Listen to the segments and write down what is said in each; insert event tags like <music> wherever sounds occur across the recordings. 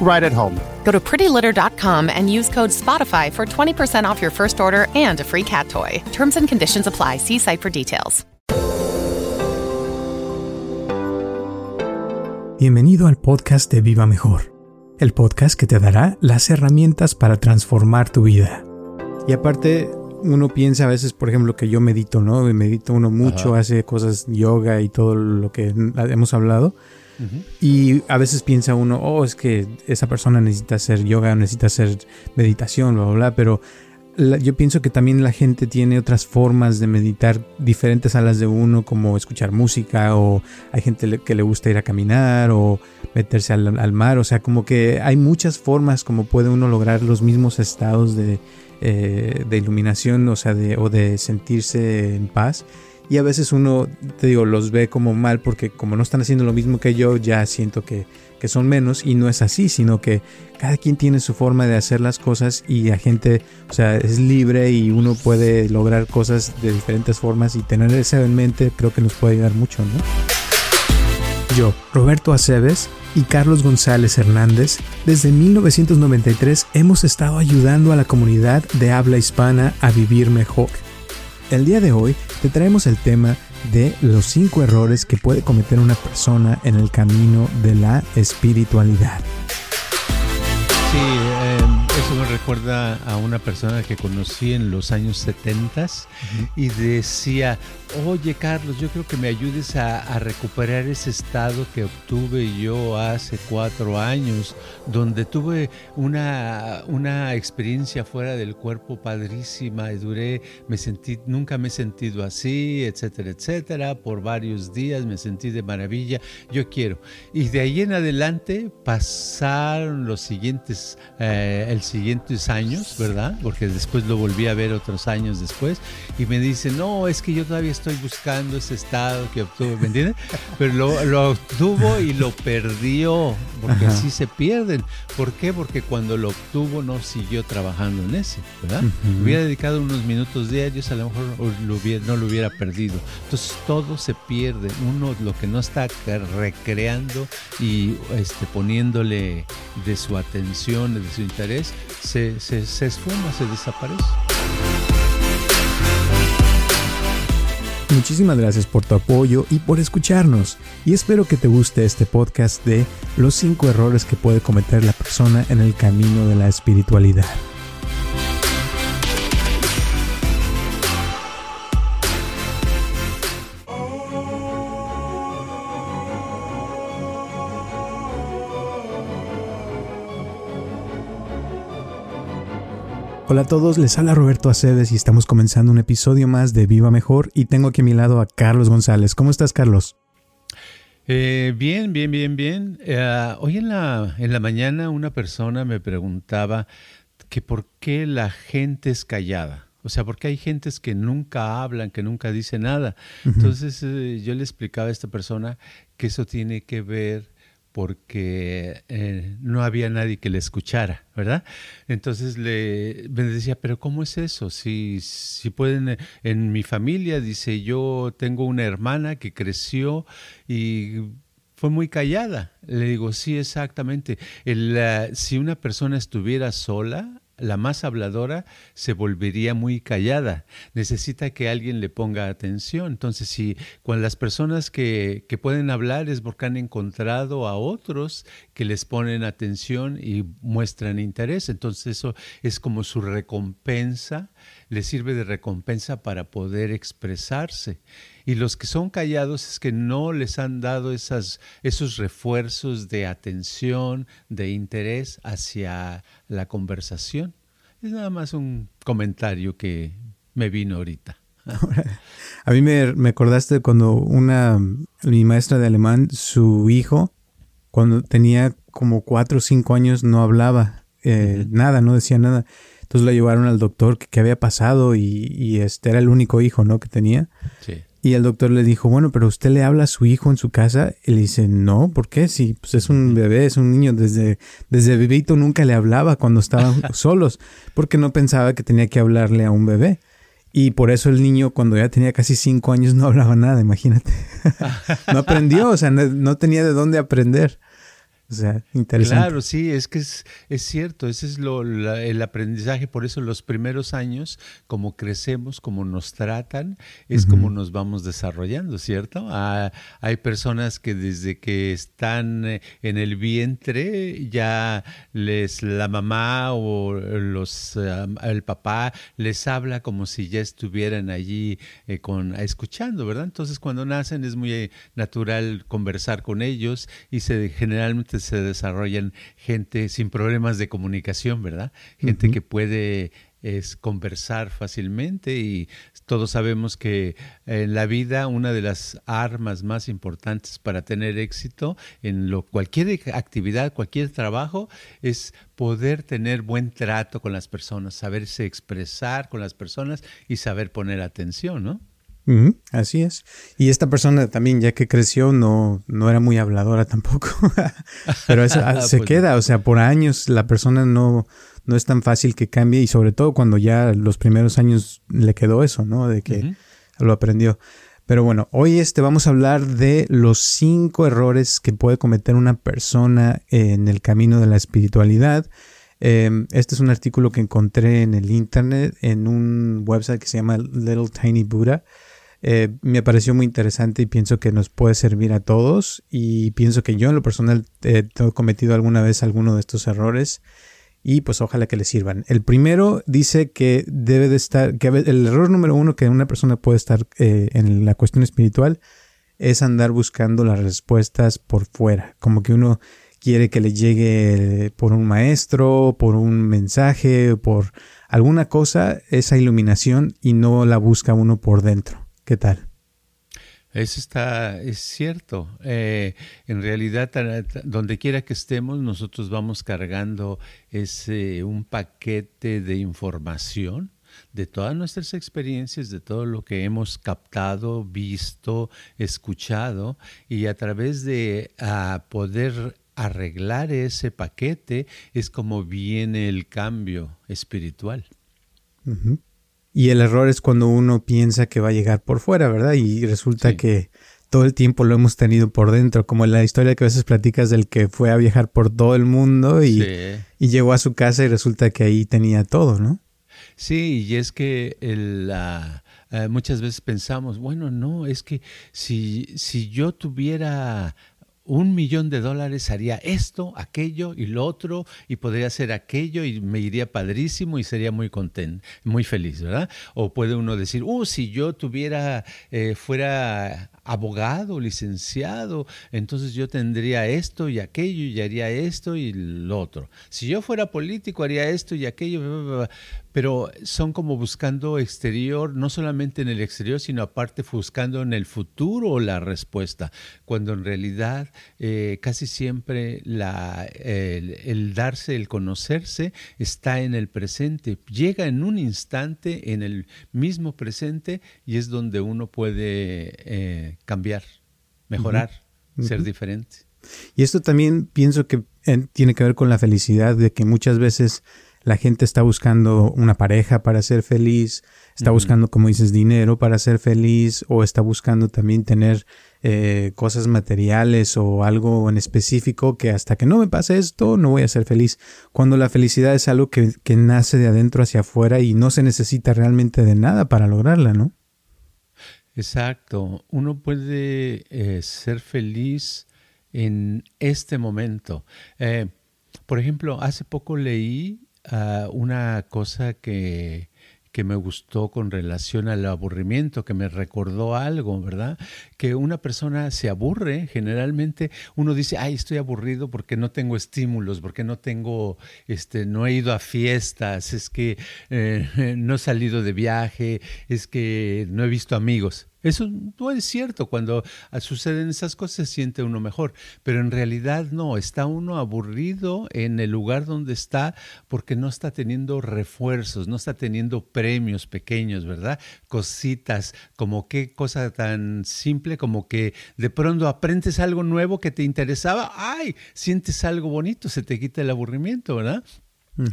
right at home. Go to prettylitter.com and use code SPOTIFY for 20% off your first order and a free cat toy. Terms and conditions apply. See site for details. Bienvenido al podcast de Viva Mejor, el podcast que te dará las herramientas para transformar tu vida. Y aparte, uno piensa a veces, por ejemplo, que yo medito, ¿no? Medito uno mucho, hace cosas yoga y todo lo que hemos hablado. Y a veces piensa uno, oh, es que esa persona necesita hacer yoga, necesita hacer meditación, bla, bla, bla, pero yo pienso que también la gente tiene otras formas de meditar diferentes a las de uno, como escuchar música, o hay gente que le gusta ir a caminar, o meterse al, mar, o sea, como que hay muchas formas como puede uno lograr los mismos estados de, eh, de iluminación, o sea, de, o de sentirse en paz. Y a veces uno, te digo, los ve como mal porque como no están haciendo lo mismo que yo, ya siento que, que son menos y no es así, sino que cada quien tiene su forma de hacer las cosas y la gente, o sea, es libre y uno puede lograr cosas de diferentes formas y tener eso en mente creo que nos puede ayudar mucho, ¿no? Yo, Roberto Aceves y Carlos González Hernández, desde 1993 hemos estado ayudando a la comunidad de habla hispana a vivir mejor. El día de hoy te traemos el tema de los cinco errores que puede cometer una persona en el camino de la espiritualidad. Eso me recuerda a una persona que conocí en los años 70 y decía, oye Carlos, yo creo que me ayudes a, recuperar ese estado que obtuve yo hace cuatro años, donde tuve una, una experiencia fuera del cuerpo padrísima y duré, me sentí, nunca me he sentido así, etcétera, etcétera, por varios días me sentí de maravilla, yo quiero. Y de ahí en adelante pasaron los siguientes, eh, el siguientes años, ¿verdad? Porque después lo volví a ver otros años después y me dice, no, es que yo todavía estoy buscando ese estado que obtuvo, ¿me entiendes? Pero lo, obtuvo y lo perdió, porque así se pierden. ¿Por qué? Porque cuando lo obtuvo no siguió trabajando en ese, ¿verdad? Hubiera dedicado unos minutos diarios, a lo mejor no lo hubiera perdido. Entonces todo se pierde. Uno lo que no está recreando y este, poniéndole de su atención, de su interés, se, se, se esfuma, se desaparece. Muchísimas gracias por tu apoyo y por escucharnos. Y espero que te guste este podcast de los 5 errores que puede cometer la persona en el camino de la espiritualidad. Hola a todos, les habla Roberto Aceves y estamos comenzando un episodio más de Viva Mejor y tengo aquí a mi lado a Carlos González. ¿Cómo estás, Carlos? Eh, bien, bien, bien, bien. Eh, hoy en la, en la mañana una persona me preguntaba que por qué la gente es callada. O sea, porque hay gentes que nunca hablan, que nunca dicen nada. Entonces eh, yo le explicaba a esta persona que eso tiene que ver porque eh, no había nadie que le escuchara, ¿verdad? Entonces le decía, pero ¿cómo es eso? Si, si pueden, eh, en mi familia, dice, yo tengo una hermana que creció y fue muy callada. Le digo, sí, exactamente. si una persona estuviera sola, la más habladora se volvería muy callada. Necesita que alguien le ponga atención. Entonces, si con las personas que, que, pueden hablar es porque han encontrado a otros que les ponen atención y muestran interés, entonces eso es como su recompensa, les sirve de recompensa para poder expresarse. Y los que son callados es que no les han dado esas, esos refuerzos de atención, de interés hacia la conversación. Es nada más un comentario que me vino ahorita. A mí me, me acordaste cuando una, mi maestra de alemán, su hijo, cuando tenía como cuatro o cinco años no hablaba eh, nada, no decía nada. Entonces lo llevaron al doctor que qué había pasado y, y, este era el único hijo, ¿no? Que tenía. Sí. Y el doctor le dijo, bueno, pero usted le habla a su hijo en su casa. Y le dice, no, ¿por qué? Si pues es un bebé, es un niño, desde, desde bebito nunca le hablaba cuando estaban <laughs> solos, porque no pensaba que tenía que hablarle a un bebé. Y por eso el niño, cuando ya tenía casi cinco años, no hablaba nada, imagínate. <laughs> no aprendió, o sea, no tenía de dónde aprender. O sea, interesante. Claro, sí, es que es, es cierto, ese es lo, el aprendizaje, por eso los primeros años, como crecemos, como nos tratan, es como nos vamos desarrollando, ¿cierto? Ah, hay personas que desde que están eh, en el vientre ya les la mamá o los el papá les habla como si ya estuvieran allí eh, con escuchando, ¿verdad? Entonces cuando nacen es muy eh, natural conversar con ellos y se generalmente se desarrollan gente sin problemas de comunicación, ¿verdad? Gente que puede es conversar fácilmente y todos sabemos que en la vida una de las armas más importantes para tener éxito en lo, cualquier actividad, cualquier trabajo es poder tener buen trato con las personas, saberse expresar con las personas y saber poner atención, ¿no? Así es. Y esta persona también, ya que creció, no, no era muy habladora tampoco. <laughs> Pero eso ah, se pues queda, o sea, por años la persona no, no es tan fácil que cambie y sobre todo cuando ya los primeros años le quedó eso, ¿no? De que lo aprendió. Pero bueno, hoy este vamos a hablar de los cinco errores que puede cometer una persona en el camino de la espiritualidad. Em, este es un artículo que encontré en el internet en un website que se llama Little Tiny Buddha. Eh, me pareció muy interesante y pienso que nos puede servir a todos y pienso que yo en lo personal he cometido alguna vez alguno de estos errores y pues ojalá que le sirvan. El primero dice que debe de estar, que el error número uno que una persona puede estar eh, en la cuestión espiritual es andar buscando las respuestas por fuera, como que uno quiere que le llegue por un maestro, por un mensaje, por alguna cosa, esa iluminación y no la busca uno por dentro. ¿Qué tal? Eso está, es cierto. Eh, en realidad, donde quiera que estemos, nosotros vamos cargando ese, un paquete de información de todas nuestras experiencias, de todo lo que hemos captado, visto, escuchado, y a través de poder arreglar ese paquete es como viene el cambio espiritual. Y el error es cuando uno piensa que va a llegar por fuera, ¿verdad? Y resulta que todo el tiempo lo hemos tenido por dentro, como la historia que a veces platicas del que fue a viajar por todo el mundo y, llegó a su casa y resulta que ahí tenía todo, ¿no? Sí, y es que la, eh, muchas veces pensamos, bueno, no, es que si, si yo tuviera un millón de dólares haría esto, aquello y lo otro, y podría hacer aquello y me iría padrísimo y sería muy contento, muy feliz, ¿verdad? O puede uno decir, uh, si yo tuviera, eh, fuera abogado, licenciado, entonces yo tendría esto y aquello y haría esto y lo otro. Si yo fuera político, haría esto y aquello, pero son como buscando exterior, no solamente en el exterior, sino aparte buscando en el futuro la respuesta, cuando en realidad eh, casi siempre la, el, darse, el conocerse está en el presente, llega en un instante, en el mismo presente, y es donde uno puede eh, cambiar, mejorar, ser diferente. Y esto también pienso que eh, tiene que ver con la felicidad, de que muchas veces la gente está buscando una pareja para ser feliz, está buscando, como dices, dinero para ser feliz, o está buscando también tener eh, cosas materiales o algo en específico que hasta que no me pase esto no voy a ser feliz. Cuando la felicidad es algo que, que nace de adentro hacia afuera y no se necesita realmente de nada para lograrla, ¿no? Exacto. Uno puede eh, ser feliz en este momento. Eh, por ejemplo, hace poco leí ah, una cosa que que me gustó con relación al aburrimiento, que me recordó algo, ¿verdad? Que una persona se aburre, generalmente uno dice, ay, estoy aburrido porque no tengo estímulos, porque no tengo, este, no he ido a fiestas, es que eh, <laughs> no he salido de viaje, es que no he visto amigos. Eso no es cierto. Cuando suceden esas cosas se siente uno mejor. Pero en realidad no. Está uno aburrido en el lugar donde está porque no está teniendo refuerzos, no está teniendo premios pequeños, ¿verdad? Cositas, como qué cosa tan simple como que de pronto aprendes algo nuevo que te interesaba. ¡Ay! Sientes algo bonito, se te quita el aburrimiento, ¿verdad?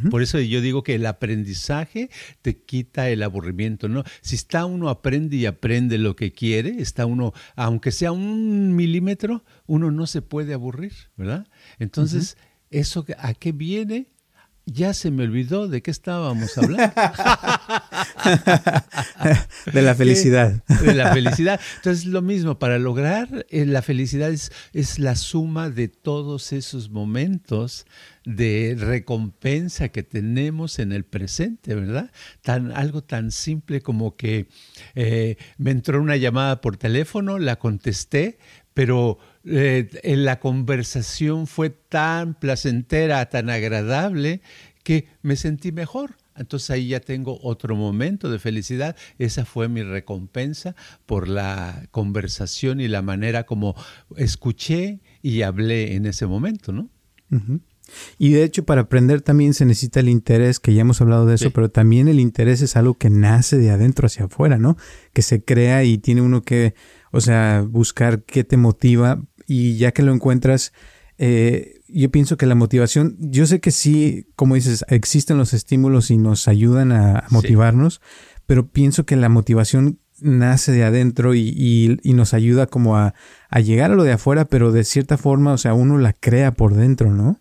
Por eso yo digo que el aprendizaje te quita el aburrimiento, ¿no? Si está uno aprende y aprende lo que quiere, está uno, aunque sea un milímetro, uno no se puede aburrir, ¿verdad? Entonces, ¿eso a qué viene? Ya se me olvidó de qué estábamos hablando. <laughs> de la felicidad. De la felicidad. Entonces, lo mismo, para lograr eh, la felicidad es, es la suma de todos esos momentos de recompensa que tenemos en el presente, ¿verdad? Tan, algo tan simple como que eh, me entró una llamada por teléfono, la contesté, pero eh, la conversación fue tan placentera, tan agradable, que me sentí mejor. Entonces ahí ya tengo otro momento de felicidad. Esa fue mi recompensa por la conversación y la manera como escuché y hablé en ese momento, ¿no? Y de hecho para aprender también se necesita el interés, que ya hemos hablado de eso, pero también el interés es algo que nace de adentro hacia afuera, ¿no? Que se crea y tiene uno que, o sea, buscar qué te motiva y ya que lo encuentras, eh, yo pienso que la motivación, yo sé que sí, como dices, existen los estímulos y nos ayudan a, motivarnos, pero pienso que la motivación nace de adentro y, nos ayuda como a, a, llegar a lo de afuera, pero de cierta forma, o sea, uno la crea por dentro, ¿no?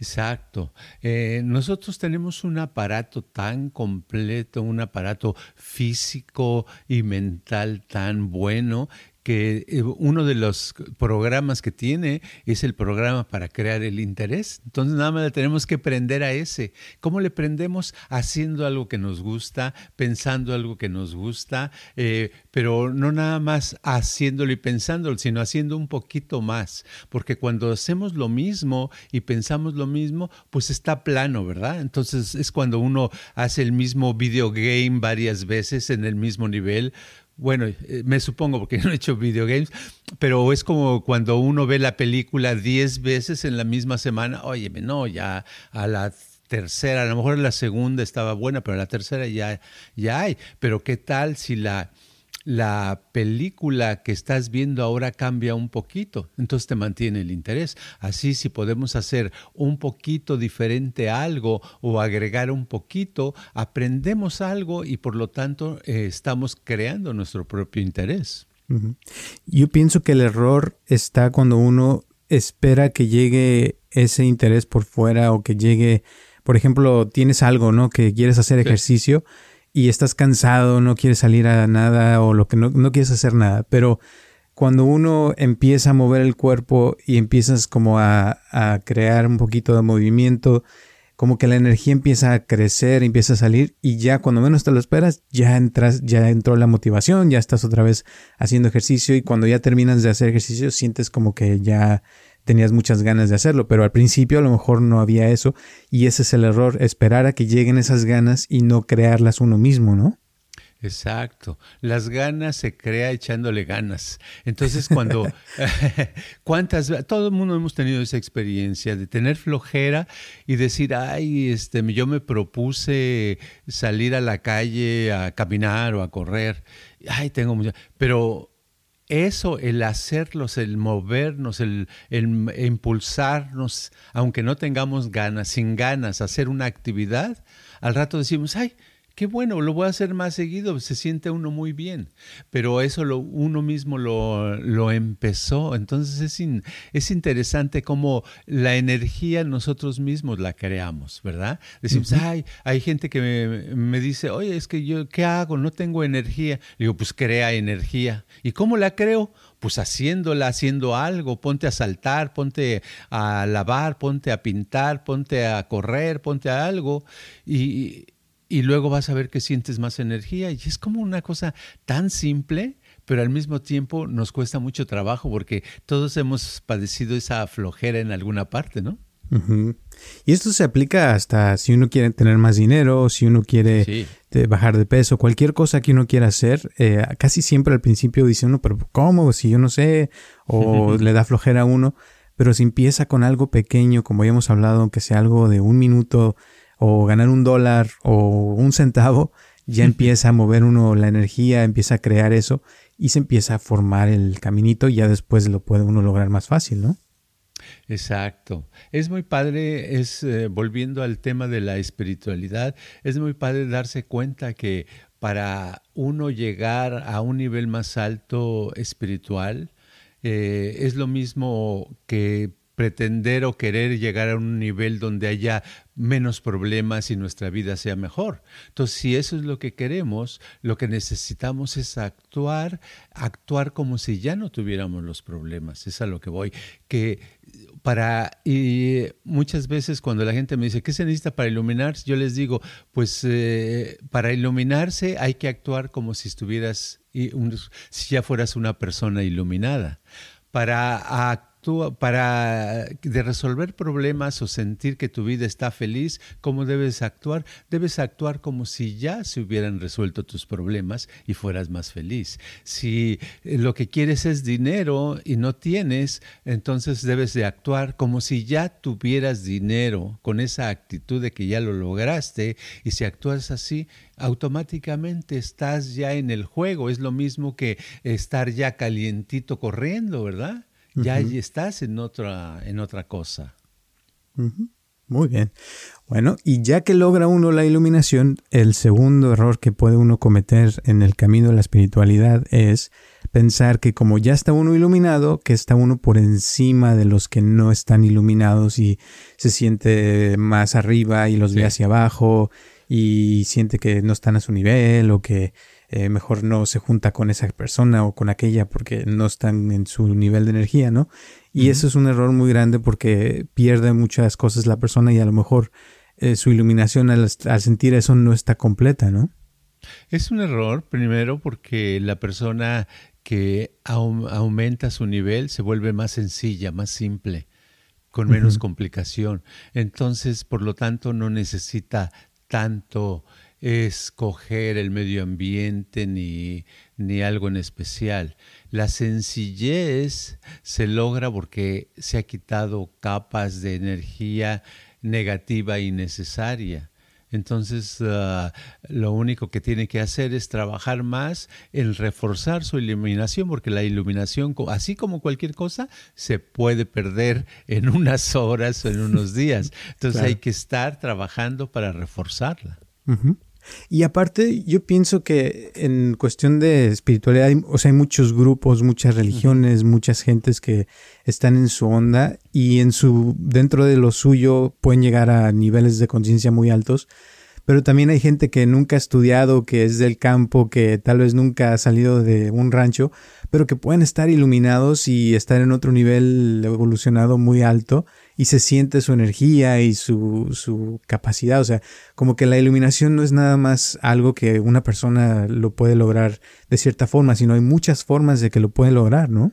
Exacto. Eh, nosotros tenemos un aparato tan completo, un aparato físico y mental tan bueno que eh, uno de los programas que tiene es el programa para crear el interés. Entonces nada más tenemos que prender a ese. ¿Cómo le prendemos? Haciendo algo que nos gusta, pensando algo que nos gusta, eh, pero no nada más haciéndolo y pensándolo, sino haciendo un poquito más. Porque cuando hacemos lo mismo y pensamos lo mismo, pues está plano, ¿verdad? Entonces es cuando uno hace el mismo videogame varias veces en el mismo nivel bueno, eh, me supongo porque <laughs> no he hecho videogames, pero es como cuando uno ve la película 10 veces en la misma semana, oye, no, ya a la tercera, a lo mejor la segunda estaba buena, pero la tercera ya, ya hay. Pero ¿qué tal si la la película que estás viendo ahora cambia un poquito, entonces te mantiene el interés. Así si podemos hacer un poquito diferente algo o agregar un poquito, aprendemos algo y por lo tanto eh, estamos creando nuestro propio interés. Yo pienso que el error está cuando uno espera que llegue ese interés por fuera o que llegue, por ejemplo, tienes algo, ¿no? Que quieres hacer ejercicio y estás cansado, no quieres salir a nada o lo que no, no quieres hacer nada, pero cuando uno empieza a mover el cuerpo y empiezas como a, a, crear un poquito de movimiento, como que la energía empieza a crecer, empieza a salir y ya cuando menos te lo esperas, ya entras, ya entró la motivación, ya estás otra vez haciendo ejercicio y cuando ya terminas de hacer ejercicio sientes como que ya tenías muchas ganas de hacerlo, pero al principio a lo mejor no había eso y ese es el error, esperar a que lleguen esas ganas y no crearlas uno mismo, ¿no? Exacto. Las ganas se crea echándole ganas. Entonces, cuando, <laughs> <laughs> ¿cuántas, todo el mundo hemos tenido esa experiencia de tener flojera y decir, ay, este, yo me propuse salir a la calle a caminar o a correr. Ay, tengo mucha, pero eso, el hacerlos, el movernos, el, impulsarnos, aunque no tengamos ganas, sin ganas, hacer una actividad, al rato decimos, ay, qué bueno, lo voy a hacer más seguido, se siente uno muy bien. Pero eso lo, uno mismo lo, lo empezó. Entonces es, es interesante cómo la energía nosotros mismos la creamos, ¿verdad? Decimos, ay, hay gente que me, me, dice, oye, es que yo, ¿qué hago? No tengo energía. digo, pues crea energía. ¿Y cómo la creo? Pues haciéndola, haciendo algo, ponte a saltar, ponte a lavar, ponte a pintar, ponte a correr, ponte a algo. Y, y luego vas a ver que sientes más energía. Y es como una cosa tan simple, pero al mismo tiempo nos cuesta mucho trabajo porque todos hemos padecido esa flojera en alguna parte, ¿no? Y esto se aplica hasta si uno quiere tener más dinero, si uno quiere bajar de peso, cualquier cosa que uno quiera hacer, eh, casi siempre al principio dice uno, pero ¿cómo? Si yo no sé, o <laughs> le da flojera a uno, pero si empieza con algo pequeño, como ya hemos hablado, aunque sea algo de un minuto, o ganar un dólar, o un centavo, ya empieza a mover uno la energía, empieza a crear eso, y se empieza a formar el caminito, y ya después lo puede uno lograr más fácil, ¿no? Exacto. Es muy padre, es eh, volviendo al tema de la espiritualidad, es muy padre darse cuenta que para uno llegar a un nivel más alto espiritual, eh, es lo mismo que pretender o querer llegar a un nivel donde haya menos problemas y nuestra vida sea mejor. Entonces, si eso es lo que queremos, lo que necesitamos es actuar, actuar como si ya no tuviéramos los problemas. Es a lo que voy. Que para, y muchas veces cuando la gente me dice, ¿qué se necesita para iluminarse? Yo les digo, pues eh, para iluminarse hay que actuar como si estuvieras, si ya fueras una persona iluminada. Para para de resolver problemas o sentir que tu vida está feliz, ¿cómo debes actuar? Debes actuar como si ya se hubieran resuelto tus problemas y fueras más feliz. Si eh, lo que quieres es dinero y no tienes, entonces debes de actuar como si ya tuvieras dinero, con esa actitud de que ya lo lograste y si actúas así, automáticamente estás ya en el juego. Es lo mismo que estar ya calientito corriendo, ¿verdad? Ya estás en otra, en otra cosa. Muy bien. Bueno, y ya que logra uno la iluminación, el segundo error que puede uno cometer en el camino de la espiritualidad es pensar que como ya está uno iluminado, que está uno por encima de los que no están iluminados y se siente más arriba y los ve hacia abajo y siente que no están a su nivel o que eh, mejor no se junta con esa persona o con aquella porque no están en su nivel de energía, ¿no? Y eso es un error muy grande porque pierde muchas cosas la persona y a lo mejor eh, su iluminación al, sentir eso no está completa, ¿no? Es un error, primero, porque la persona que aumenta su nivel se vuelve más sencilla, más simple, con menos complicación. Entonces, por lo tanto, no necesita tanto escoger el medio ambiente ni, ni algo en especial. La sencillez se logra porque se ha quitado capas de energía negativa y necesaria. Entonces, ah, lo único que tiene que hacer es trabajar más en reforzar su iluminación, porque la iluminación, así como cualquier cosa, se puede perder en unas horas o en unos días. <laughs> Entonces, hay que estar trabajando para reforzarla. Y aparte, yo pienso que en cuestión de espiritualidad, o sea, hay muchos grupos, muchas religiones, muchas gentes que están en su onda y en su, dentro de lo suyo pueden llegar a niveles de conciencia muy altos. Pero también hay gente que nunca ha estudiado, que es del campo, que tal vez nunca ha salido de un rancho, pero que pueden estar iluminados y estar en otro nivel evolucionado muy alto y se siente su energía y su, su capacidad. O sea, como que la iluminación no es nada más algo que una persona lo puede lograr de cierta forma, sino hay muchas formas de que lo puede lograr, ¿no?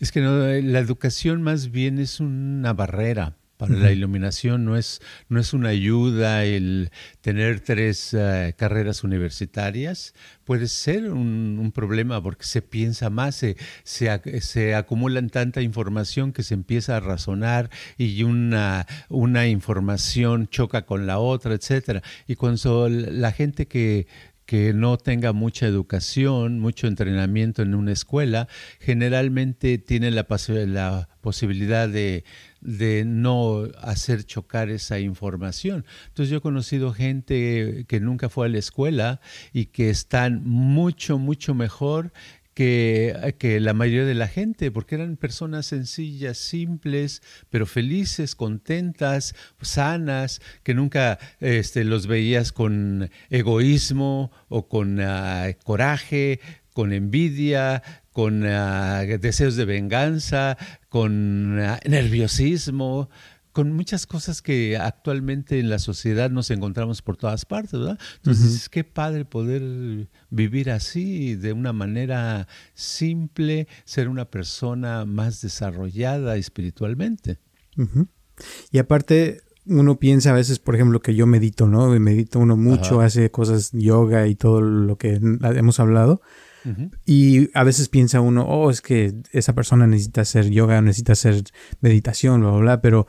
Es que no, la educación más bien es una barrera para la iluminación no es, no es una ayuda el tener tres eh, carreras universitarias. Puede ser un, problema porque se piensa más, se, se, acumulan tanta información que se empieza a razonar y una, una información choca con la otra, etcétera. Y cuando la gente que que no tenga mucha educación, mucho entrenamiento en una escuela, generalmente tiene la, la posibilidad de, de no hacer chocar esa información. Entonces yo he conocido gente que nunca fue a la escuela y que están mucho, mucho mejor que, que, la mayoría de la gente, porque eran personas sencillas, simples, pero felices, contentas, sanas, que nunca este, los veías con egoísmo o con ah, coraje, con envidia, con ah, deseos de venganza, con ah, nerviosismo, con muchas cosas que actualmente en la sociedad nos encontramos por todas partes, ¿verdad? Entonces, qué padre poder vivir así, de una manera simple, ser una persona más desarrollada espiritualmente. Y aparte, uno piensa a veces, por ejemplo, que yo medito, ¿no? Medito uno mucho, hace cosas yoga y todo lo que hemos hablado. Y a veces piensa uno, oh, es que esa persona necesita hacer yoga, necesita hacer meditación, bla, bla, bla, pero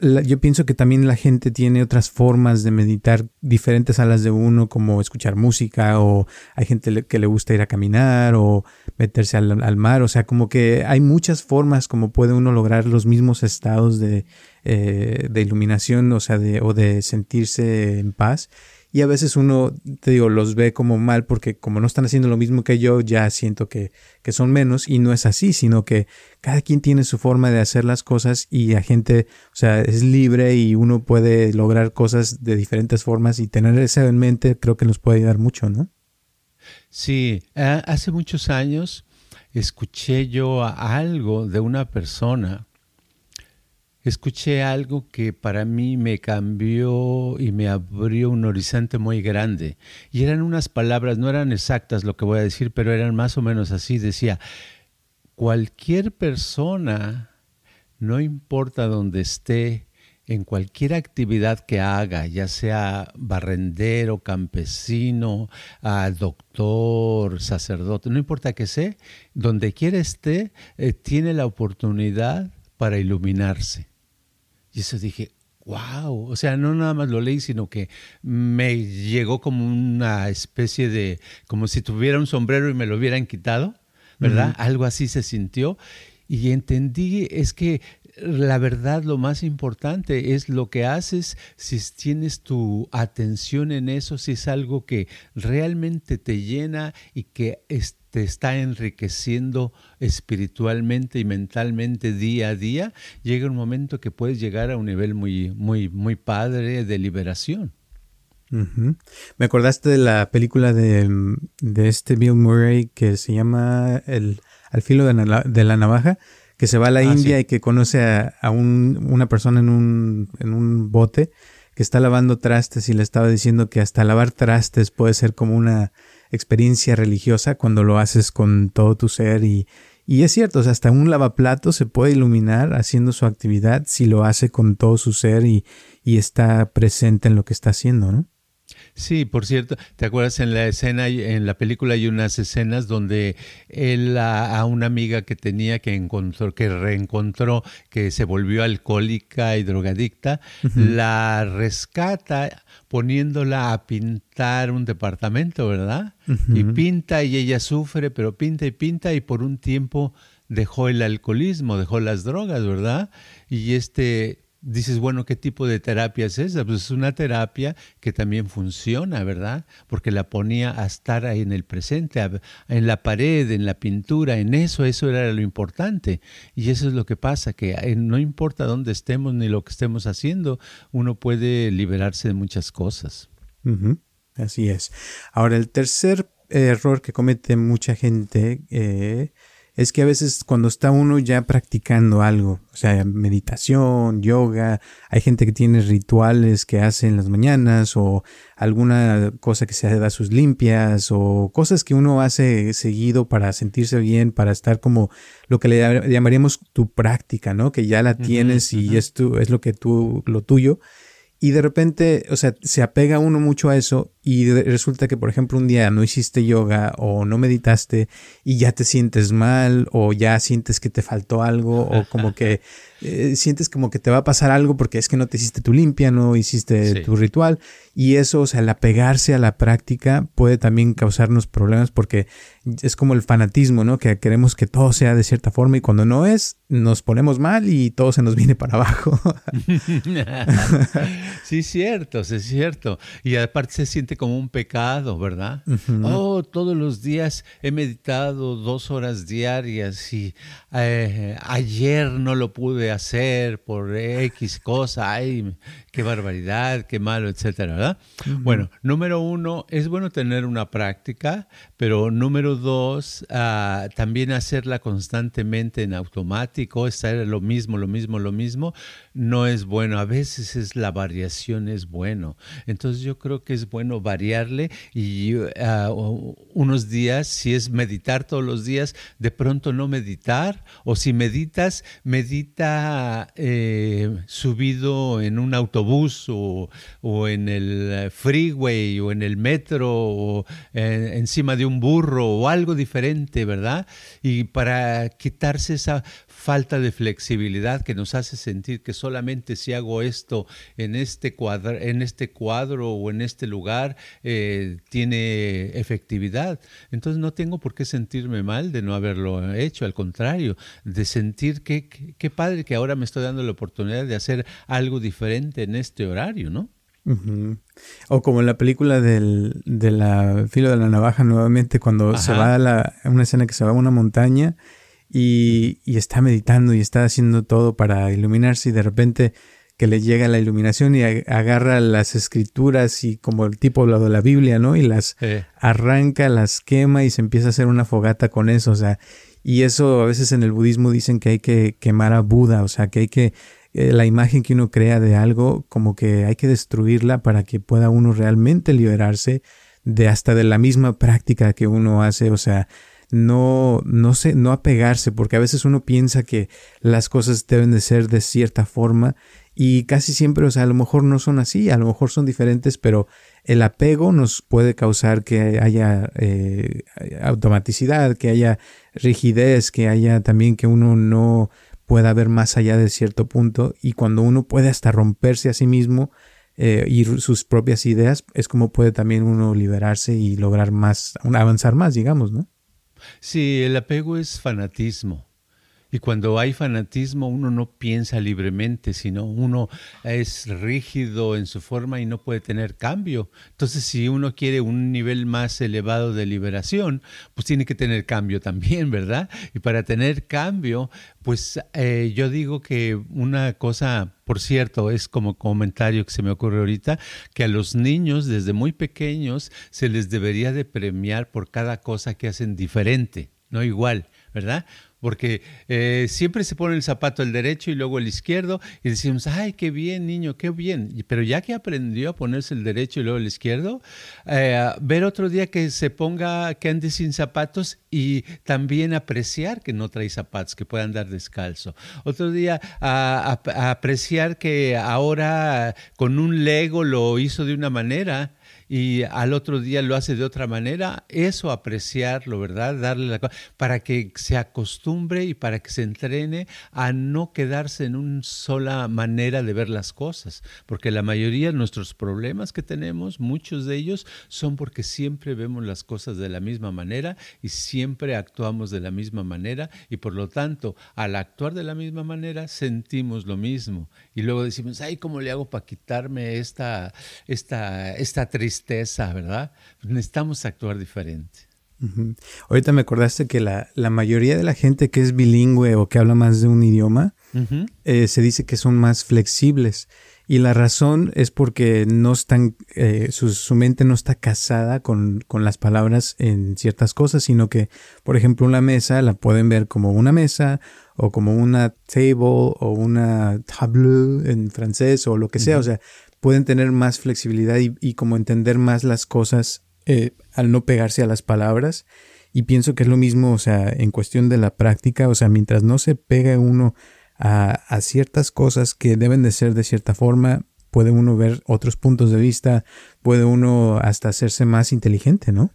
yo pienso que también la gente tiene otras formas de meditar diferentes a las de uno, como escuchar música o hay gente que le gusta ir a caminar o meterse al, mar. O sea, como que hay muchas formas como puede uno lograr los mismos estados de, eh, de iluminación, o sea, de, o de sentirse en paz. Y a veces uno, te digo, los ve como mal porque como no están haciendo lo mismo que yo, ya siento que, que son menos y no es así, sino que cada quien tiene su forma de hacer las cosas y la gente, o sea, es libre y uno puede lograr cosas de diferentes formas y tener eso en mente creo que nos puede ayudar mucho, ¿no? Sí, hace muchos años escuché yo algo de una persona escuché algo que para mí me cambió y me abrió un horizonte muy grande. Y eran unas palabras, no eran exactas lo que voy a decir, pero eran más o menos así. Decía, cualquier persona, no importa dónde esté, en cualquier actividad que haga, ya sea barrendero, campesino, doctor, sacerdote, no importa que sea, donde quiera esté, eh, tiene la oportunidad para iluminarse. Y eso dije, wow, o sea, no nada más lo leí, sino que me llegó como una especie de, como si tuviera un sombrero y me lo hubieran quitado, ¿verdad? Algo así se sintió. Y entendí, es que la verdad lo más importante es lo que haces, si tienes tu atención en eso, si es algo que realmente te llena y que te está enriqueciendo espiritualmente y mentalmente día a día, llega un momento que puedes llegar a un nivel muy, muy, muy padre de liberación. Me acordaste de la película de, este Bill Murray que se llama El, Al filo de la navaja que se va a la ah, India y que conoce a, una persona en un, en un bote que está lavando trastes y le estaba diciendo que hasta lavar trastes puede ser como una experiencia religiosa cuando lo haces con todo tu ser y, y es cierto, o sea, hasta un lavaplato se puede iluminar haciendo su actividad si lo hace con todo su ser y, y está presente en lo que está haciendo, ¿no? Sí, por cierto, ¿te acuerdas en la escena, en la película hay unas escenas donde él a, una amiga que tenía que encontró, que reencontró, que se volvió alcohólica y drogadicta, la rescata poniéndola a pintar un departamento, ¿verdad? Y pinta y ella sufre, pero pinta y pinta y por un tiempo dejó el alcoholismo, dejó las drogas, ¿verdad? Y este dices, bueno, ¿qué tipo de terapia es esa? Pues es una terapia que también funciona, ¿verdad? Porque la ponía a estar ahí en el presente, en la pared, en la pintura, en eso, eso era lo importante. Y eso es lo que pasa, que eh, no importa dónde estemos ni lo que estemos haciendo, uno puede liberarse de muchas cosas. Así es. Ahora, el tercer error que comete mucha gente eh, es que a veces cuando está uno ya practicando algo, o sea, meditación, yoga, hay gente que tiene rituales que hace en las mañanas o alguna cosa que se da sus limpias o cosas que uno hace seguido para sentirse bien, para estar como lo que le llamaríamos tu práctica, ¿no? Que ya la tienes y es, es lo que tú, lo tuyo. Y de repente, o sea, se apega uno mucho a eso y resulta que, por ejemplo, un día no hiciste yoga o no meditaste y ya te sientes mal o ya sientes que te faltó algo o como que <laughs> eh, sientes como que te va a pasar algo porque es que no te hiciste tu limpia, no hiciste tu ritual y eso, o sea, el apegarse a la práctica puede también causarnos problemas porque es como el fanatismo, ¿no? Que queremos que todo sea de cierta forma y cuando no es, nos ponemos mal y todo se nos viene para abajo. <laughs> sí, cierto, sí, es cierto. Y aparte se siente como un pecado, ¿verdad? Oh, todos los días he meditado dos horas diarias y eh, ayer no lo pude hacer por X cosa, ay, qué barbaridad, qué malo, etcétera, ¿verdad? Bueno, número uno, es bueno tener una práctica, pero número dos, ah, también hacerla constantemente en automático, estar lo mismo, lo mismo, lo mismo, no es bueno. A veces es la variación es bueno. Entonces yo creo que es bueno variarle y ah, unos días, si es meditar todos los días, de pronto no meditar, o si meditas, medita eh, subido en un autobús o, en el freeway o en el metro o eh, encima de un burro o algo diferente, ¿verdad? Y para quitarse esa falta de flexibilidad que nos hace sentir que solamente si hago esto en este cuadro, en este cuadro o en este lugar eh, tiene efectividad. Entonces no tengo por qué sentirme mal de no haberlo hecho, al contrario, de sentir que qué padre que ahora me estoy dando la oportunidad de hacer algo diferente en este horario, ¿no? O como en la película del, de la filo de la navaja nuevamente, cuando se va a, la, a una escena que se va a una montaña y, está meditando y está haciendo todo para iluminarse y de repente que le llega la iluminación y agarra las escrituras y como el tipo de la Biblia, ¿no? Y las arranca, las quema y se empieza a hacer una fogata con eso, o sea, y eso a veces en el budismo dicen que hay que quemar a Buda, o sea, que hay que eh, la imagen que uno crea de algo, como que hay que destruirla para que pueda uno realmente liberarse de hasta de la misma práctica que uno hace, o sea, no, no sé, no apegarse, porque a veces uno piensa que las cosas deben de ser de cierta forma y casi siempre, o sea, a lo mejor no son así, a lo mejor son diferentes, pero el apego nos puede causar que haya eh, automaticidad, que haya rigidez, que haya también que uno no pueda ver más allá de cierto punto y cuando uno puede hasta romperse a sí mismo eh, y sus propias ideas, es como puede también uno liberarse y lograr más, avanzar más, digamos, ¿no? Sí, el apego es fanatismo. Y cuando hay fanatismo, uno no piensa libremente, sino uno es rígido en su forma y no puede tener cambio. Entonces, si uno quiere un nivel más elevado de liberación, pues tiene que tener cambio también, ¿verdad? Y para tener cambio, pues eh, yo digo que una cosa, por cierto, es como comentario que se me ocurre ahorita, que a los niños desde muy pequeños se les debería de premiar por cada cosa que hacen diferente, no igual, ¿verdad? Porque eh, siempre se pone el zapato el derecho y luego el izquierdo y decimos, ay, qué bien, niño, qué bien. Pero ya que aprendió a ponerse el derecho y luego el izquierdo, eh, ver otro día que se ponga, que ande sin zapatos y también apreciar que no trae zapatos, que pueda andar descalzo. Otro día apreciar que ahora con un Lego lo hizo de una manera y al otro día lo hace de otra manera, eso apreciarlo, ¿verdad? Darle la para que se acostumbre y para que se entrene a no quedarse en una sola manera de ver las cosas, porque la mayoría de nuestros problemas que tenemos, muchos de ellos son porque siempre vemos las cosas de la misma manera y siempre actuamos de la misma manera y por lo tanto, al actuar de la misma manera sentimos lo mismo y luego decimos, ay, ¿cómo le hago para quitarme esta esta esta tristeza ¿verdad? Necesitamos actuar diferente. Ahorita me acordaste que la, mayoría de la gente que es bilingüe o que habla más de un idioma, eh, se dice que son más flexibles. Y la razón es porque no están, eh, su, mente no está casada con, con, las palabras en ciertas cosas, sino que, por ejemplo, una mesa la pueden ver como una mesa o como una table o una tableau en francés o lo que sea. O sea, pueden tener más flexibilidad y, como entender más las cosas eh, al no pegarse a las palabras. Y pienso que es lo mismo, o sea, en cuestión de la práctica, o sea, mientras no se pega uno a, a ciertas cosas que deben de ser de cierta forma, puede uno ver otros puntos de vista, puede uno hasta hacerse más inteligente, ¿no?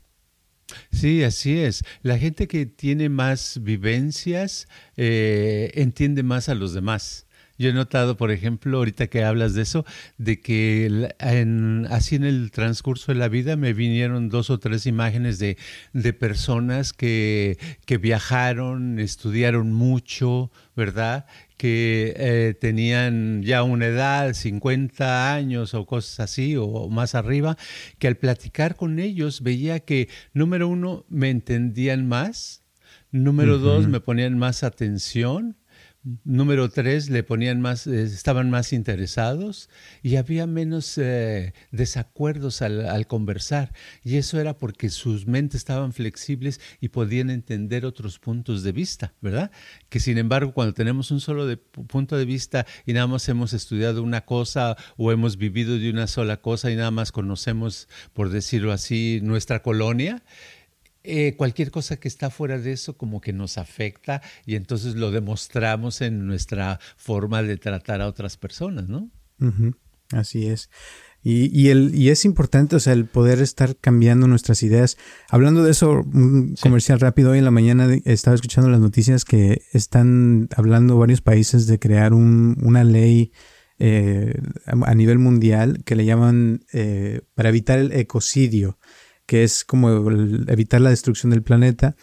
Sí, así es. La gente que tiene más vivencias eh, entiende más a los demás. Yo he notado, por ejemplo, ahorita que hablas de eso, de que en, así en el transcurso de la vida me vinieron dos o tres imágenes de, de personas que, que viajaron, estudiaron mucho, ¿verdad? Que eh, tenían ya una edad, 50 años o cosas así, o más arriba, que al platicar con ellos veía que, número uno, me entendían más, número dos, me ponían más atención, Número tres, le ponían más, eh, estaban más interesados y había menos eh, desacuerdos al, conversar. Y eso era porque sus mentes estaban flexibles y podían entender otros puntos de vista, ¿verdad? Que sin embargo, cuando tenemos un solo punto de vista y nada más hemos estudiado una cosa o hemos vivido de una sola cosa y nada más conocemos, por decirlo así, nuestra colonia, eh, cualquier cosa que está fuera de eso como que nos afecta y entonces lo demostramos en nuestra forma de tratar a otras personas, ¿no? Así es. Y, el, y es importante, o sea, el poder estar cambiando nuestras ideas. Hablando de eso, un comercial rápido, hoy en la mañana estaba escuchando las noticias que están hablando varios países de crear un, una ley eh, a nivel mundial que le llaman eh, para evitar el ecocidio, que es como evitar la destrucción del planeta.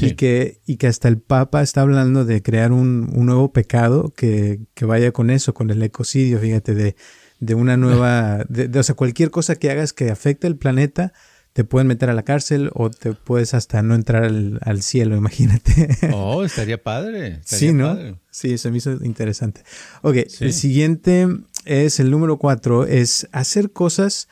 Y, que, y que hasta el Papa está hablando de crear un, un nuevo pecado que, que vaya con eso, con el ecocidio, fíjate, de de una nueva, <laughs> de, o sea, cualquier cosa que hagas que afecte el planeta, te pueden meter a la cárcel o te puedes hasta no entrar al, cielo, <laughs> imagínate. Oh, estaría padre. sí, ¿no? Sí, se me hizo interesante. Ok, el siguiente es el número cuatro, es hacer cosas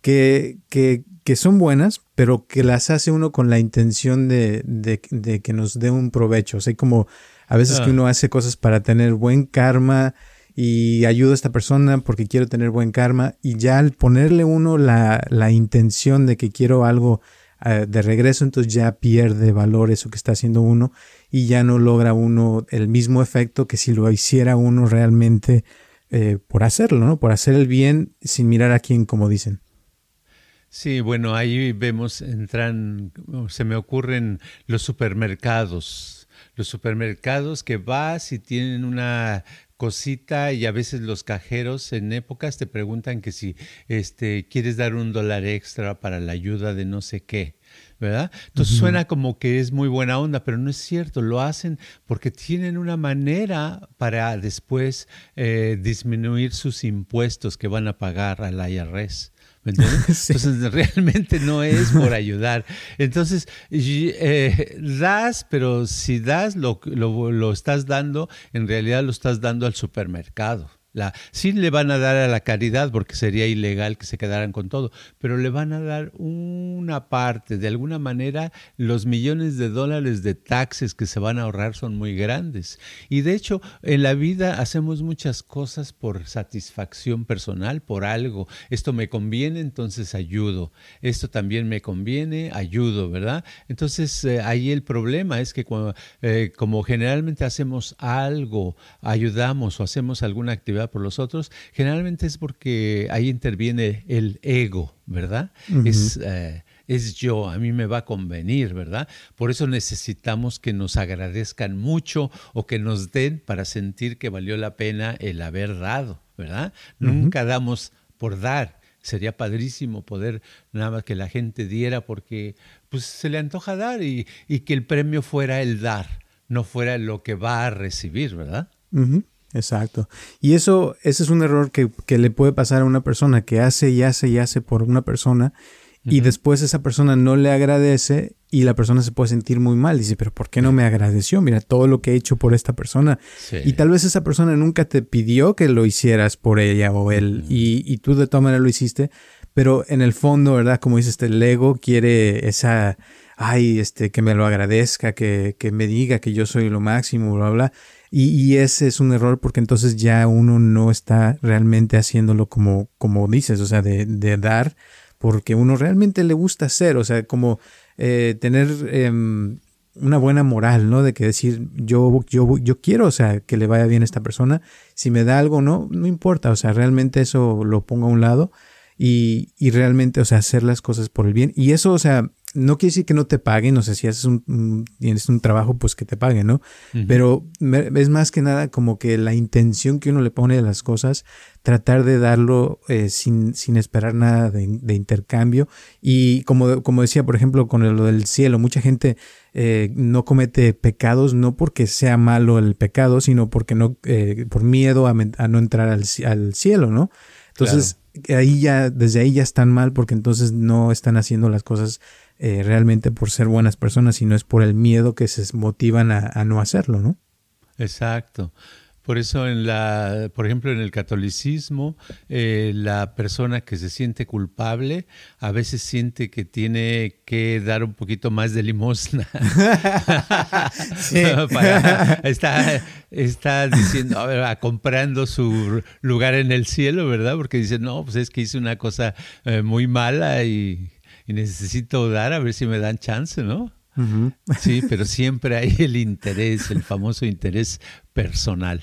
que, que, que, son buenas, pero que las hace uno con la intención de, de, de que nos dé un provecho. O sea, como a veces que ah. uno hace cosas para tener buen karma, y ayudo a esta persona porque quiero tener buen karma y ya al ponerle uno la, la intención de que quiero algo eh, de regreso, entonces ya pierde valor eso que está haciendo uno y ya no logra uno el mismo efecto que si lo hiciera uno realmente eh, por hacerlo, ¿no? Por hacer el bien sin mirar a quién, como dicen. Sí, bueno, ahí vemos, entran, se me ocurren los supermercados, los supermercados que vas y tienen una cosita y a veces los cajeros en épocas te preguntan que si este quieres dar un dólar extra para la ayuda de no sé qué. ¿verdad? Entonces suena como que es muy buena onda, pero no es cierto, lo hacen porque tienen una manera para después eh, disminuir sus impuestos que van a pagar al IRS. ¿Me entiendes? <laughs> Entonces <laughs> realmente no es por ayudar. Entonces, eh, das, pero si das, lo, lo, lo estás dando, en realidad lo estás dando al supermercado. Sí le van a dar a la caridad porque sería ilegal que se quedaran con todo, pero le van a dar una parte. De alguna manera, los millones de dólares de taxes que se van a ahorrar son muy grandes. Y de hecho, en la vida hacemos muchas cosas por satisfacción personal, por algo. Esto me conviene, entonces ayudo. Esto también me conviene, ayudo, ¿verdad? Entonces, eh, ahí el problema es que eh, como generalmente hacemos algo, ayudamos o hacemos alguna actividad, por los otros, generalmente es porque ahí interviene el ego, ¿verdad? es, eh, es yo, a mí me va a convenir, ¿verdad? Por eso necesitamos que nos agradezcan mucho o que nos den para sentir que valió la pena el haber dado, ¿verdad? Nunca damos por dar. Sería padrísimo poder nada más que la gente diera porque pues se le antoja dar y, y que el premio fuera el dar, no fuera lo que va a recibir, ¿verdad? Exacto. Y eso, ese es un error que, que, le puede pasar a una persona que hace y hace y hace por una persona y después esa persona no le agradece y la persona se puede sentir muy mal. Dice, pero ¿por qué no me agradeció? Mira todo lo que he hecho por esta persona. Y tal vez esa persona nunca te pidió que lo hicieras por ella o él y, y, tú de todas maneras lo hiciste. Pero en el fondo, ¿verdad? Como dices, el ego quiere esa, ay, este, que me lo agradezca, que, que me diga que yo soy lo máximo, bla, bla. Y, ese es un error porque entonces ya uno no está realmente haciéndolo como, como dices, o sea, de, de dar, porque uno realmente le gusta hacer, o sea, como eh, tener em, una buena moral, ¿no? De que decir, yo, yo, yo quiero, o sea, que le vaya bien a esta persona, si me da algo, no, no importa, o sea, realmente eso lo pongo a un lado y, y realmente, o sea, hacer las cosas por el bien. Y eso, o sea, no quiere decir que no te paguen, no sé si haces un, tienes un trabajo, pues que te paguen, ¿no? Pero es más que nada como que la intención que uno le pone a las cosas, tratar de darlo eh, sin, sin esperar nada de, intercambio. Y como, como decía, por ejemplo, con lo del cielo, mucha gente eh, no comete pecados no porque sea malo el pecado, sino porque no, eh, por miedo a, no entrar al, al cielo, ¿no? Entonces, ahí ya, desde ahí ya están mal porque entonces no están haciendo las cosas eh, realmente por ser buenas personas, sino es por el miedo que se motivan a, no hacerlo, ¿no? Exacto. Por eso, en la, por ejemplo, en el catolicismo, eh, la persona que se siente culpable a veces siente que tiene que dar un poquito más de limosna. <laughs> <laughs> está, está diciendo, a ver, comprando su lugar en el cielo, ¿verdad? Porque dice, no, pues es que hice una cosa eh, muy mala y, y necesito dar a ver si me dan chance, ¿no? Sí, pero siempre hay el interés, el famoso interés personal.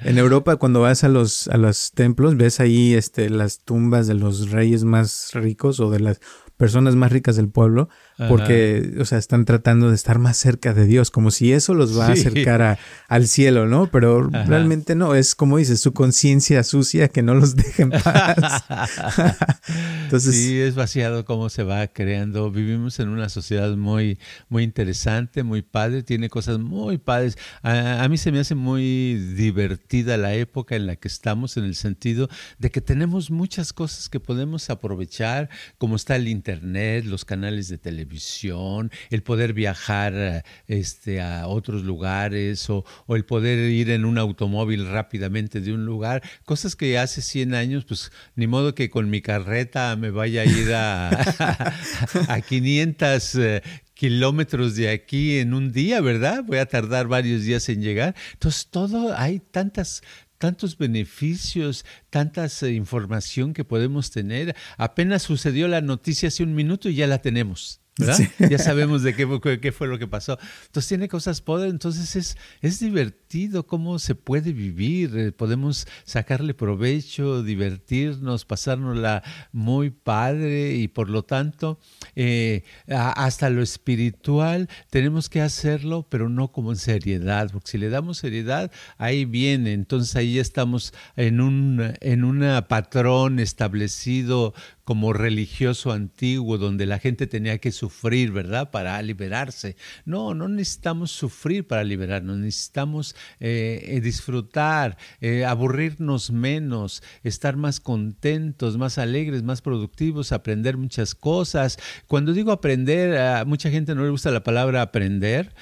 En Europa, cuando vas a los, a los templos, ves ahí este, las tumbas de los reyes más ricos o de las personas más ricas del pueblo, porque, o sea, están tratando de estar más cerca de Dios, como si eso los va a acercar al cielo, ¿no? Pero realmente no, es como dices, su conciencia sucia que no los deja en paz. <laughs> Entonces, sí, es vaciado cómo se va creando. Vivimos en una sociedad muy, muy interesante, muy padre, tiene cosas muy padres. A, a mí se me hace muy divertida la época en la que estamos, en el sentido de que tenemos muchas cosas que podemos aprovechar, como está el internet, los canales de televisión, el poder viajar este, a otros lugares o, el poder ir en un automóvil rápidamente de un lugar, cosas que hace 100 años, pues ni modo que con mi carreta me vaya a ir a, <laughs> a 500 eh, kilómetros de aquí en un día, ¿verdad? Voy a tardar varios días en llegar. Entonces, todo, hay tantas tantos beneficios, tanta eh, información que podemos tener. Apenas sucedió la noticia hace un minuto y ya la tenemos. Ya sabemos de qué, qué, fue lo que pasó. Entonces tiene cosas poder, entonces es, es divertido cómo se puede vivir, eh, podemos sacarle provecho, divertirnos, pasárnosla muy padre y por lo tanto eh, hasta lo espiritual tenemos que hacerlo, pero no como en seriedad, porque si le damos seriedad, ahí viene, entonces ahí estamos en un en una patrón establecido como religioso antiguo donde la gente tenía que sufrir, ¿verdad? Para liberarse. No, no necesitamos sufrir para liberarnos, necesitamos eh, eh, disfrutar, eh, aburrirnos menos, estar más contentos, más alegres, más productivos, aprender muchas cosas. Cuando digo aprender, a mucha gente no le gusta la palabra aprender,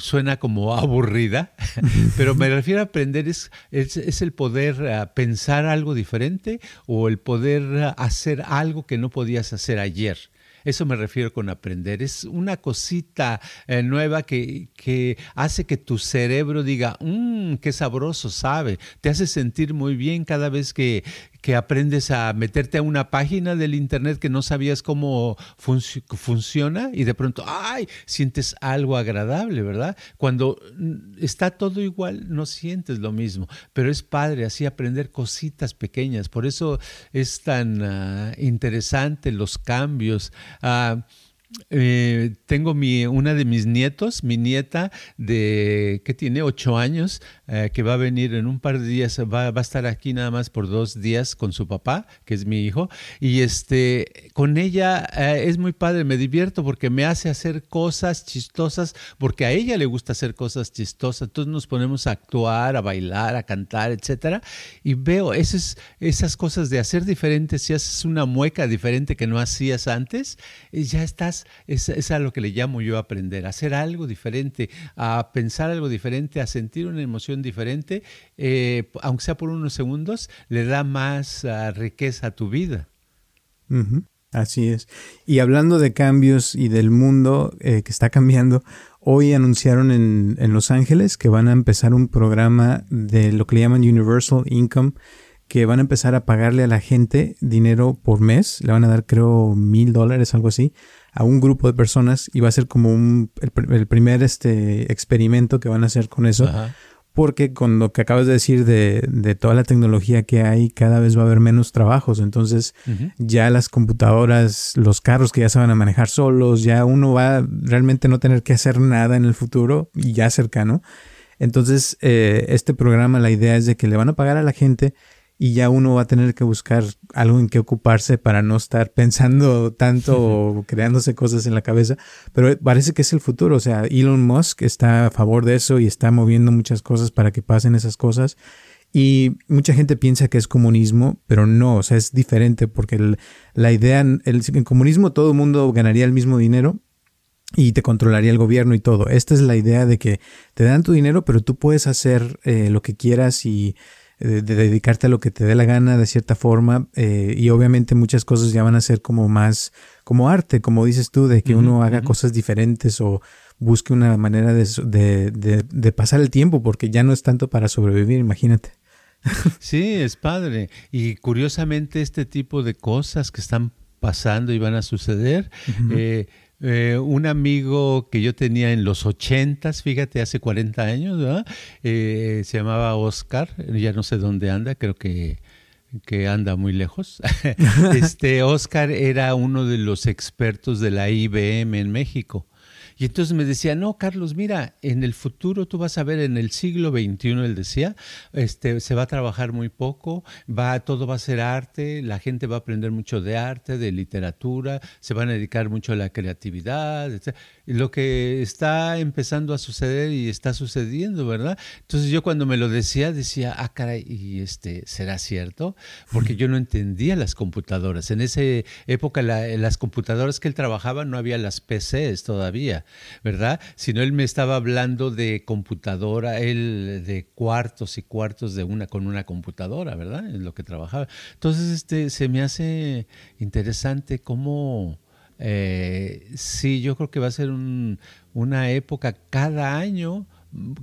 suena como aburrida, <laughs> pero me refiero a aprender es, es, el poder pensar algo diferente o el poder hacer algo que no podías hacer ayer. Eso me refiero con aprender. Es una cosita eh, nueva que, que, hace que tu cerebro diga, mmm, qué sabroso sabe. Te hace sentir muy bien cada vez que, que aprendes a meterte a una página del internet que no sabías cómo funciona y de pronto, ay, sientes algo agradable, ¿verdad? Cuando mm, está todo igual, no sientes lo mismo, pero es padre así aprender cositas pequeñas. Por eso es tan ah, interesante los cambios. Ah, eh, tengo mi, una de mis nietos, mi nieta de que tiene ocho años, eh, que va a venir en un par de días, va, va, a estar aquí nada más por dos días con su papá, que es mi hijo, y este, con ella eh, es muy padre, me divierto porque me hace hacer cosas chistosas, porque a ella le gusta hacer cosas chistosas, entonces nos ponemos a actuar, a bailar, a cantar, etcétera, y veo esas, esas cosas de hacer diferentes, si haces una mueca diferente que no hacías antes, ya estás es, a lo que le llamo yo aprender, a hacer algo diferente, a pensar algo diferente, a sentir una emoción diferente, eh, aunque sea por unos segundos, le da más ah, riqueza a tu vida. Así es. Y hablando de cambios y del mundo eh, que está cambiando, hoy anunciaron en, en Los Ángeles que van a empezar un programa de lo que le llaman Universal Income que van a empezar a pagarle a la gente dinero por mes, le van a dar creo mil dólares, algo así, a un grupo de personas y va a ser como un, el, primer este, experimento que van a hacer con eso. Porque con lo que acabas de decir de, de, toda la tecnología que hay, cada vez va a haber menos trabajos. Entonces, ya las computadoras, los carros que ya se van a manejar solos, ya uno va a realmente no tener que hacer nada en el futuro y ya cercano. Entonces, eh, este programa, la idea es de que le van a pagar a la gente y ya uno va a tener que buscar algo en que ocuparse para no estar <laughs> pensando tanto o creándose cosas en la cabeza. Pero parece que es el futuro. O sea, Elon Musk está a favor de eso y está moviendo muchas cosas para que pasen esas cosas. Y mucha gente piensa que es comunismo, pero no, o sea, es diferente porque la idea, el, el comunismo todo el mundo ganaría el mismo dinero, y te controlaría el gobierno y todo. Esta es la idea de que te dan tu dinero, pero tú puedes hacer eh, lo que quieras y de, dedicarte a lo que te dé la gana de cierta forma eh, y obviamente muchas cosas ya van a ser como más como arte, como dices tú, de que uno haga cosas diferentes o busque una manera de, de, pasar el tiempo porque ya no es tanto para sobrevivir, imagínate. <laughs> Sí, es padre. Y curiosamente este tipo de cosas que están pasando y van a suceder, eh, eh, un amigo que yo tenía en los ochentas, fíjate, hace 40 años, eh, se llamaba Oscar, ya no sé dónde anda, creo que, que anda muy lejos. <laughs> este Oscar era uno de los expertos de la IBM en México. Y entonces me decía, no, Carlos, mira, en el futuro tú vas a ver en el siglo XXI, él decía, este, se va a trabajar muy poco, va, todo va a ser arte, la gente va a aprender mucho de arte, de literatura, se van a dedicar mucho a la creatividad, etc lo que está empezando a suceder y está sucediendo, ¿verdad? Entonces yo cuando me lo decía, decía, ah, caray, ¿y este, será cierto? Porque yo no entendía las computadoras. En esa época las computadoras que él trabajaba no había las PCs todavía, ¿verdad? Sino él me estaba hablando de computadora, él de cuartos y cuartos de una con una computadora, ¿verdad? En lo que trabajaba. Entonces, este, se me hace interesante cómo eh, sí, yo creo que va a ser una época cada año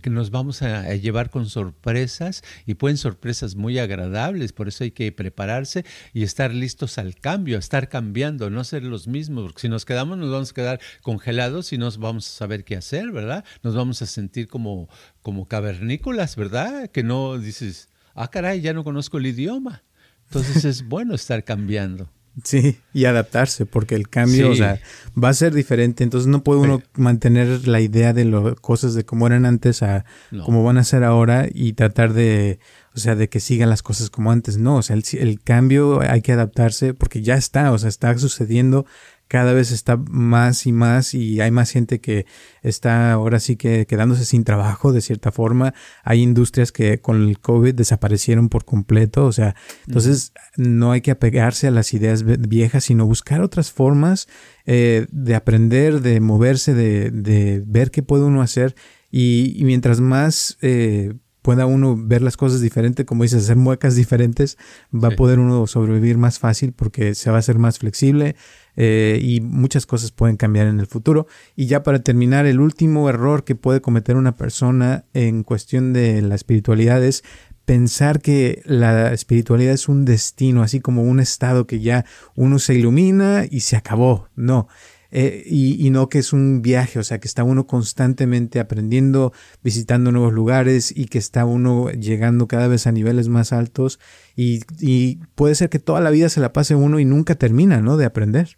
que nos vamos a, llevar con sorpresas y pueden sorpresas muy agradables, por eso hay que prepararse y estar listos al cambio, estar cambiando, no ser los mismos, porque si nos quedamos nos vamos a quedar congelados y no vamos a saber qué hacer, ¿verdad? Nos vamos a sentir como, como cavernícolas, ¿verdad? Que no dices, ah, caray, ya no conozco el idioma. Entonces es bueno estar cambiando. Sí, y adaptarse, porque el cambio, o sea, va a ser diferente. Entonces no puede uno mantener la idea de las cosas de cómo eran antes a cómo van a ser ahora y tratar de, o sea, de que sigan las cosas como antes. No, o sea, el, el cambio hay que adaptarse porque ya está, o sea, está sucediendo cada vez está más y más y hay más gente que está ahora sí que quedándose sin trabajo de cierta forma. Hay industrias que con el COVID desaparecieron por completo, o sea, entonces no hay que apegarse a las ideas viejas, sino buscar otras formas eh, de aprender, de moverse, de, de, ver qué puede uno hacer y, mientras más... Eh, pueda uno ver las cosas diferente, como dices, hacer muecas diferentes, va a poder uno sobrevivir más fácil porque se va a ser más flexible, eh, y muchas cosas pueden cambiar en el futuro. Y ya para terminar, el último error que puede cometer una persona en cuestión de la espiritualidad es pensar que la espiritualidad es un destino, así como un estado que ya uno se ilumina y se acabó. No. Eh, y, no que es un viaje, o sea, que está uno constantemente aprendiendo, visitando nuevos lugares y que está uno llegando cada vez a niveles más altos y, y puede ser que toda la vida se la pase uno y nunca termina, ¿no? De aprender.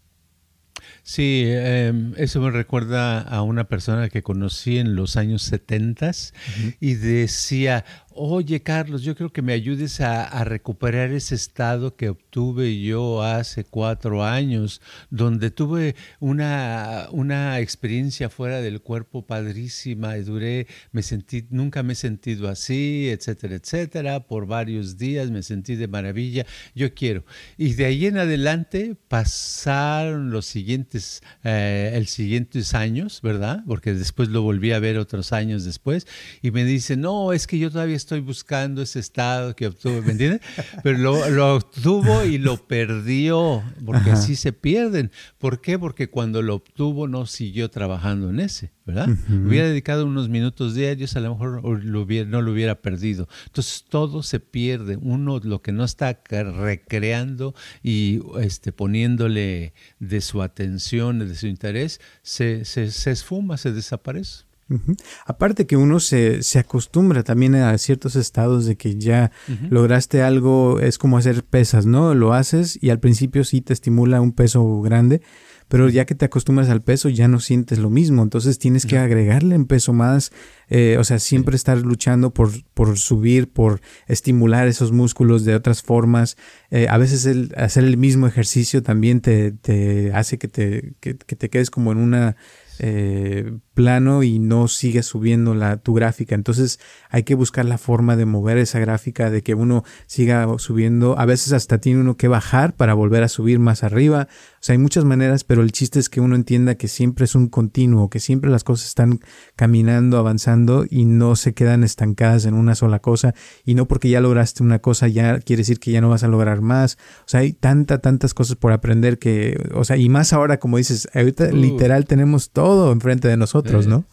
Sí, em, eso me recuerda a una persona que conocí en los años 70 y decía, oye Carlos, yo creo que me ayudes a, recuperar ese estado que obtuve yo hace cuatro años, donde tuve una, una experiencia fuera del cuerpo padrísima y duré, me sentí, nunca me he sentido así, etcétera, etcétera, por varios días me sentí de maravilla, yo quiero. Y de ahí en adelante pasaron los siguientes, eh, el siguientes años, ¿verdad? Porque después lo volví a ver otros años después y me dice, no, es que yo todavía estoy buscando ese estado que obtuvo, ¿me entiendes? Pero lo, obtuvo y lo perdió, porque así se pierden. ¿Por qué? Porque cuando lo obtuvo no siguió trabajando en ese, ¿verdad? Hubiera dedicado unos minutos diarios, a lo mejor lo hubiera, no lo hubiera perdido. Entonces todo se pierde. Uno lo que no está recreando y este, poniéndole de su atención, de su interés, se, se, se esfuma, se desaparece. Aparte que uno se, se, acostumbra también a ciertos estados de que ya lograste algo, es como hacer pesas, ¿no? Lo haces y al principio sí te estimula un peso grande, pero ya que te acostumbras al peso ya no sientes lo mismo, entonces tienes que agregarle un peso más, eh, o sea, siempre estar luchando por, por subir, por estimular esos músculos de otras formas. Eh, a veces el hacer el mismo ejercicio también te, te hace que te, que, te quedes como en una eh, plano y no sigue subiendo la, tu gráfica. Entonces hay que buscar la forma de mover esa gráfica, de que uno siga subiendo. A veces hasta tiene uno que bajar para volver a subir más arriba. O sea, hay muchas maneras, pero el chiste es que uno entienda que siempre es un continuo, que siempre las cosas están caminando, avanzando y no se quedan estancadas en una sola cosa. Y no porque ya lograste una cosa ya quiere decir que ya no vas a lograr más. O sea, hay tanta, tantas cosas por aprender que, o sea, y más ahora, como dices, ahorita literal tenemos todo enfrente de nosotros, ¿no?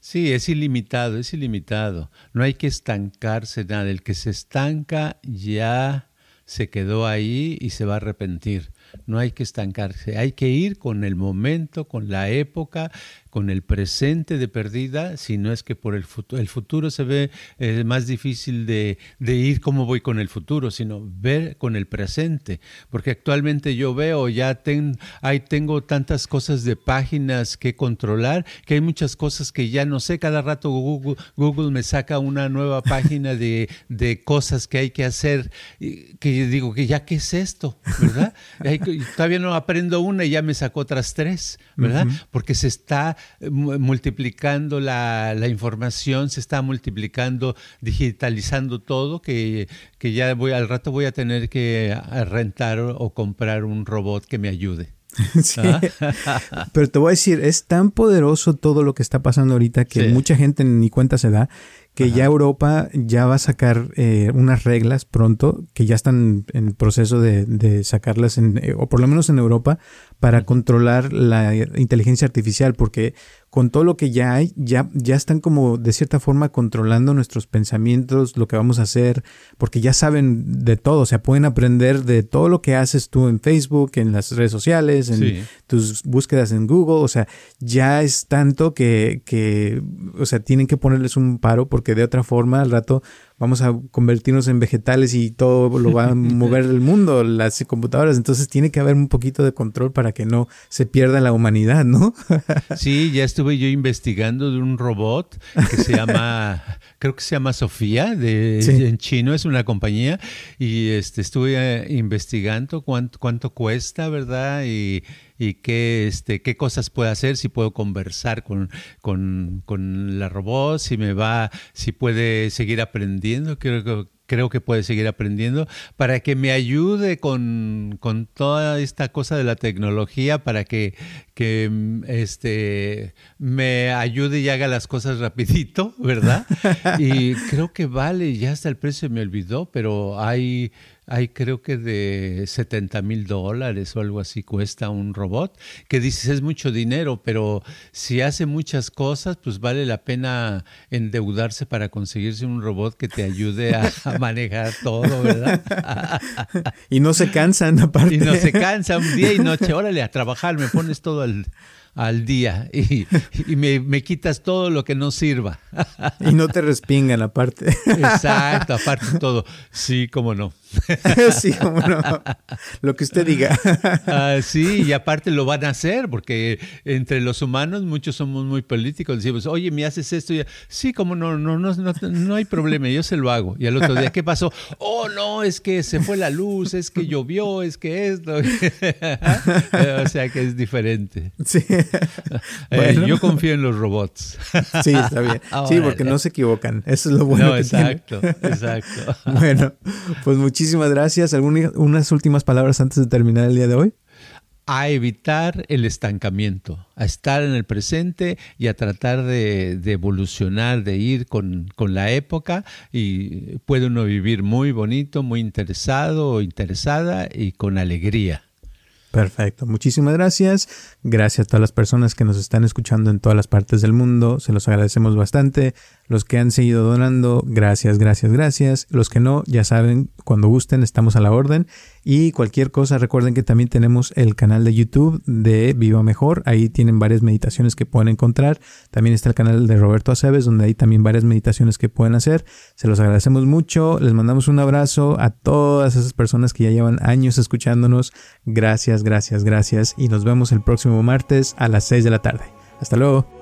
Sí, es ilimitado, es ilimitado. No hay que estancarse nada. El que se estanca ya se quedó ahí y se va a arrepentir. No hay que estancarse, hay que ir con el momento, con la época, con el presente de perdida, si no es que por el futuro, el futuro se ve eh, más difícil de, de, ir como voy con el futuro, sino ver con el presente, porque actualmente yo veo, ya ten, hay, tengo tantas cosas de páginas que controlar, que hay muchas cosas que ya no sé, cada rato Google, Google me saca una nueva página de, de cosas que hay que hacer, que digo que ya qué es esto, ¿verdad? todavía no aprendo una y ya me sacó otras tres, ¿verdad? Porque se está multiplicando la, información, se está multiplicando, digitalizando todo, que, que ya voy al rato voy a tener que rentar o comprar un robot que me ayude. <laughs> ¿Ah? Pero te voy a decir, es tan poderoso todo lo que está pasando ahorita que mucha gente ni cuenta se da que ya Europa ya va a sacar eh, unas reglas pronto, que ya están en proceso de, de sacarlas, en, eh, o por lo menos en Europa, para controlar la inteligencia artificial, porque con todo lo que ya hay, ya, ya están como de cierta forma controlando nuestros pensamientos, lo que vamos a hacer, porque ya saben de todo, o sea, pueden aprender de todo lo que haces tú en Facebook, en las redes sociales, en tus búsquedas en Google, o sea, ya es tanto que, que, o sea, tienen que ponerles un paro porque de otra forma al rato vamos a convertirnos en vegetales y todo lo va a <laughs> mover el mundo, las computadoras. Entonces tiene que haber un poquito de control para que no se pierda la humanidad, ¿no? <laughs> sí, ya estuve yo investigando de un robot que se llama, <laughs> creo que se llama Sofía, de, en chino, es una compañía, y este, estuve eh, investigando cuánto, cuánto cuesta, ¿verdad? Y y qué, este, qué cosas puedo hacer, si puedo conversar con, con, con la robot, si me va, si puede seguir aprendiendo, creo que creo que puede seguir aprendiendo, para que me ayude con, con, toda esta cosa de la tecnología, para que, que este, me ayude y haga las cosas rapidito, ¿verdad? <laughs> Y creo que vale, ya hasta el precio me olvidó, pero hay hay creo que de 70 mil dólares o algo así cuesta un robot, que dices es mucho dinero, pero si hace muchas cosas, pues vale la pena endeudarse para conseguirse un robot que te ayude a, <laughs> manejar todo, ¿verdad? y no se cansan aparte. <laughs> Y no se cansa un día y noche, órale a trabajar, me pones todo al al día y, me, quitas todo lo que no sirva. Y no te respingan aparte. Exacto, aparte todo. Sí, cómo no. <laughs> Sí, cómo no. Lo que usted diga. Ah, sí, y aparte lo van a hacer, porque entre los humanos muchos somos muy políticos. Decimos, oye, me haces esto. Y, sí, como no, no, no, no, no hay problema, yo se lo hago. Y al otro día, ¿qué pasó? Oh, no, es que se fue la luz, es que llovió, es que esto. <laughs> o sea que es diferente. Sí. <laughs> Eh, yo confío en los robots. sí, está bien. <laughs> Sí, porque no se equivocan. Eso es lo bueno. No, exacto, exacto. <laughs> Bueno, pues muchísimas gracias. ¿Algunas unas últimas palabras antes de terminar el día de hoy? a evitar el estancamiento, a estar en el presente y a tratar de, de evolucionar, de ir con, con, la época y puede uno vivir muy bonito, muy interesado o interesada y con alegría. Perfecto, muchísimas gracias. Gracias a todas las personas que nos están escuchando en todas las partes del mundo. Se los agradecemos bastante. Los que han seguido donando, gracias, gracias, gracias. Los que no, ya saben, cuando gusten, estamos a la orden. Y cualquier cosa, recuerden que también tenemos el canal de YouTube de Viva Mejor. Ahí tienen varias meditaciones que pueden encontrar. También está el canal de Roberto Aceves, donde hay también varias meditaciones que pueden hacer. Se los agradecemos mucho. Les mandamos un abrazo a todas esas personas que ya llevan años escuchándonos. Gracias, gracias, gracias. Y nos vemos el próximo martes a las 6 de la tarde. Hasta luego.